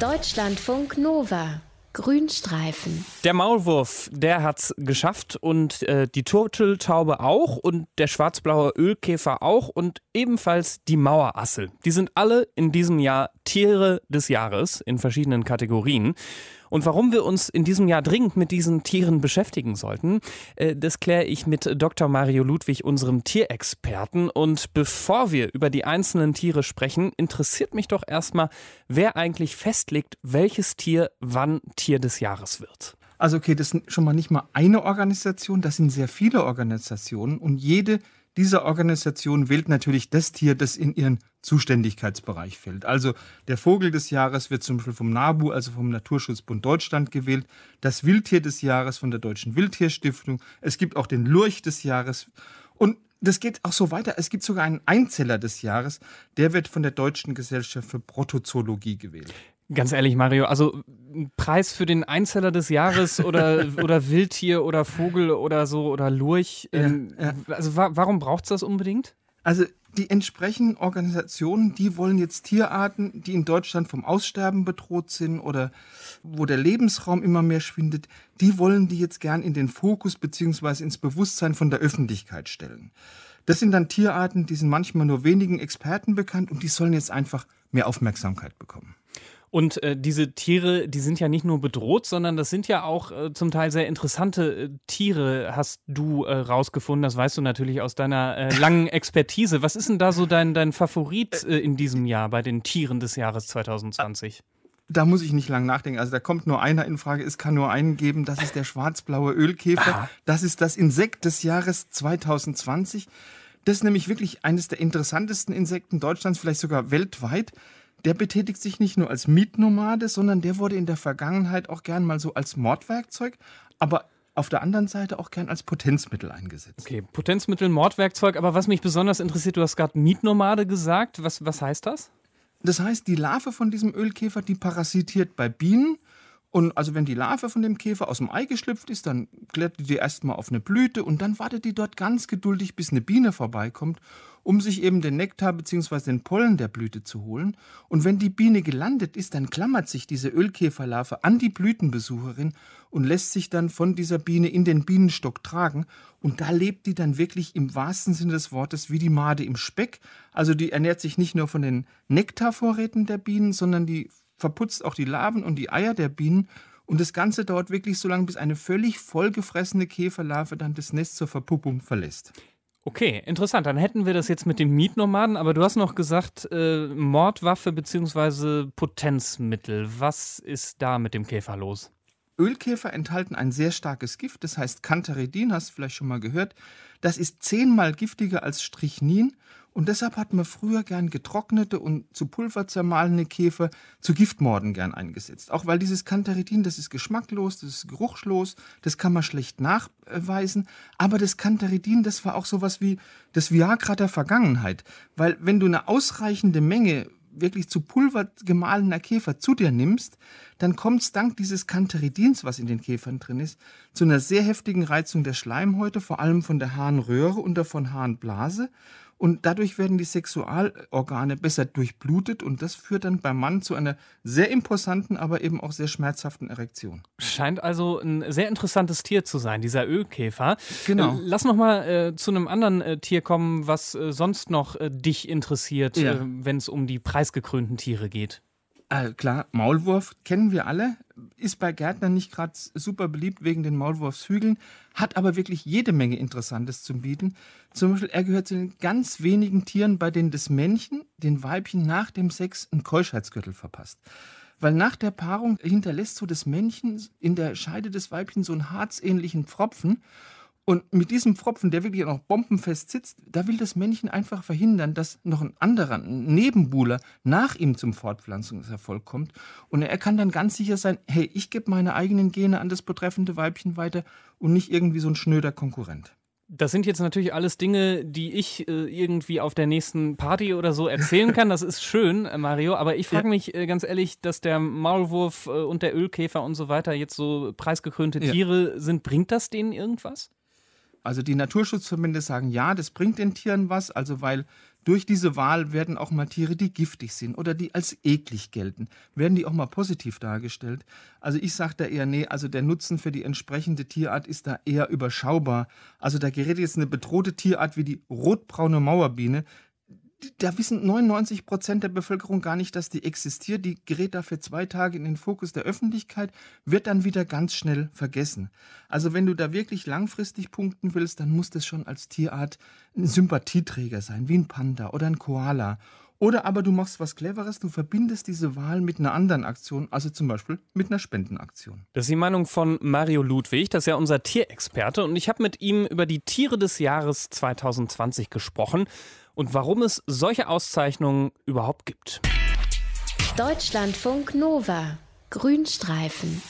Deutschlandfunk Nova. Grünstreifen. Der Maulwurf, der hat's geschafft und äh, die Turteltaube auch und der schwarzblaue Ölkäfer auch und ebenfalls die Mauerassel. Die sind alle in diesem Jahr Tiere des Jahres in verschiedenen Kategorien. Und warum wir uns in diesem Jahr dringend mit diesen Tieren beschäftigen sollten, äh, das kläre ich mit Dr. Mario Ludwig, unserem Tierexperten. Und bevor wir über die einzelnen Tiere sprechen, interessiert mich doch erstmal, wer eigentlich festlegt, welches Tier wann Tier des Jahres wird. Also okay, das sind schon mal nicht mal eine Organisation, das sind sehr viele Organisationen und jede diese Organisation wählt natürlich das Tier, das in ihren Zuständigkeitsbereich fällt. Also der Vogel des Jahres wird zum Beispiel vom NABU, also vom Naturschutzbund Deutschland gewählt, das Wildtier des Jahres von der Deutschen Wildtierstiftung. Es gibt auch den Lurch des Jahres und das geht auch so weiter. Es gibt sogar einen Einzeller des Jahres, der wird von der Deutschen Gesellschaft für Protozoologie gewählt. Ganz ehrlich, Mario, also Preis für den Einzeller des Jahres oder, oder Wildtier oder Vogel oder so oder Lurch. Ähm, ja, ja. Also wa warum braucht es das unbedingt? Also die entsprechenden Organisationen, die wollen jetzt Tierarten, die in Deutschland vom Aussterben bedroht sind oder wo der Lebensraum immer mehr schwindet, die wollen die jetzt gern in den Fokus beziehungsweise ins Bewusstsein von der Öffentlichkeit stellen. Das sind dann Tierarten, die sind manchmal nur wenigen Experten bekannt und die sollen jetzt einfach mehr Aufmerksamkeit bekommen. Und äh, diese Tiere, die sind ja nicht nur bedroht, sondern das sind ja auch äh, zum Teil sehr interessante äh, Tiere, hast du äh, rausgefunden. Das weißt du natürlich aus deiner äh, langen Expertise. Was ist denn da so dein, dein Favorit äh, in diesem Jahr bei den Tieren des Jahres 2020? Da muss ich nicht lang nachdenken. Also da kommt nur einer in Frage. Es kann nur einen geben. Das ist der schwarzblaue Ölkäfer. Das ist das Insekt des Jahres 2020. Das ist nämlich wirklich eines der interessantesten Insekten Deutschlands, vielleicht sogar weltweit der betätigt sich nicht nur als Mietnomade, sondern der wurde in der Vergangenheit auch gern mal so als Mordwerkzeug, aber auf der anderen Seite auch gern als Potenzmittel eingesetzt. Okay, Potenzmittel, Mordwerkzeug, aber was mich besonders interessiert, du hast gerade Mietnomade gesagt. Was, was heißt das? Das heißt, die Larve von diesem Ölkäfer, die parasitiert bei Bienen und also wenn die Larve von dem Käfer aus dem Ei geschlüpft ist, dann klettert die erstmal auf eine Blüte und dann wartet die dort ganz geduldig, bis eine Biene vorbeikommt, um sich eben den Nektar bzw. den Pollen der Blüte zu holen. Und wenn die Biene gelandet ist, dann klammert sich diese Ölkäferlarve an die Blütenbesucherin und lässt sich dann von dieser Biene in den Bienenstock tragen. Und da lebt die dann wirklich im wahrsten Sinne des Wortes wie die Made im Speck. Also die ernährt sich nicht nur von den Nektarvorräten der Bienen, sondern die verputzt auch die Larven und die Eier der Bienen. Und das Ganze dauert wirklich so lange, bis eine völlig vollgefressene Käferlarve dann das Nest zur Verpuppung verlässt. Okay, interessant. Dann hätten wir das jetzt mit den Mietnomaden, aber du hast noch gesagt, äh, Mordwaffe bzw. Potenzmittel. Was ist da mit dem Käfer los? Ölkäfer enthalten ein sehr starkes Gift, das heißt Cantaridin, hast du vielleicht schon mal gehört. Das ist zehnmal giftiger als Strychnin und deshalb hat man früher gern getrocknete und zu Pulver zermahlene Käfer zu Giftmorden gern eingesetzt. Auch weil dieses Cantaridin, das ist geschmacklos, das ist geruchslos, das kann man schlecht nachweisen. Aber das Cantaridin, das war auch sowas wie das Viagra der Vergangenheit. Weil wenn du eine ausreichende Menge wirklich zu Pulver gemahlener Käfer zu dir nimmst, dann kommt es dank dieses Cantaridins, was in den Käfern drin ist, zu einer sehr heftigen Reizung der Schleimhäute, vor allem von der Harnröhre und der von Harnblase. Und dadurch werden die Sexualorgane besser durchblutet und das führt dann beim Mann zu einer sehr imposanten, aber eben auch sehr schmerzhaften Erektion. Scheint also ein sehr interessantes Tier zu sein, dieser Ölkäfer. Genau. Äh, lass noch mal äh, zu einem anderen äh, Tier kommen, was äh, sonst noch äh, dich interessiert, ja. Äh, wenn es um die preisgekrönten Tiere geht. Äh, klar, Maulwurf kennen wir alle, ist bei Gärtnern nicht gerade super beliebt wegen den Maulwurfshügeln, hat aber wirklich jede Menge Interessantes zu bieten. Zum Beispiel, er gehört zu den ganz wenigen Tieren, bei denen das Männchen den Weibchen nach dem Sex einen Keuschheitsgürtel verpasst. Weil nach der Paarung hinterlässt so das Männchen in der Scheide des Weibchen so einen harzähnlichen Pfropfen und mit diesem Pfropfen, der wirklich noch bombenfest sitzt, da will das Männchen einfach verhindern, dass noch ein anderer, ein Nebenbuhler, nach ihm zum Fortpflanzungserfolg kommt. Und er kann dann ganz sicher sein, hey, ich gebe meine eigenen Gene an das betreffende Weibchen weiter und nicht irgendwie so ein schnöder Konkurrent. Das sind jetzt natürlich alles Dinge, die ich äh, irgendwie auf der nächsten Party oder so erzählen kann. Das ist schön, äh, Mario. Aber ich frage mich äh, ganz ehrlich, dass der Maulwurf äh, und der Ölkäfer und so weiter jetzt so preisgekrönte Tiere ja. sind. Bringt das denen irgendwas? Also die Naturschutzverbände sagen, ja, das bringt den Tieren was, also weil durch diese Wahl werden auch mal Tiere, die giftig sind oder die als eklig gelten, werden die auch mal positiv dargestellt. Also ich sage da eher, nee, also der Nutzen für die entsprechende Tierart ist da eher überschaubar. Also da gerät jetzt eine bedrohte Tierart wie die rotbraune Mauerbiene, da wissen 99 Prozent der Bevölkerung gar nicht, dass die existiert. Die gerät dafür zwei Tage in den Fokus der Öffentlichkeit, wird dann wieder ganz schnell vergessen. Also wenn du da wirklich langfristig punkten willst, dann muss das schon als Tierart ein Sympathieträger sein, wie ein Panda oder ein Koala. Oder aber du machst was Cleveres, du verbindest diese Wahl mit einer anderen Aktion, also zum Beispiel mit einer Spendenaktion. Das ist die Meinung von Mario Ludwig, das ist ja unser Tierexperte. Und ich habe mit ihm über die Tiere des Jahres 2020 gesprochen und warum es solche Auszeichnungen überhaupt gibt. Deutschlandfunk Nova Grünstreifen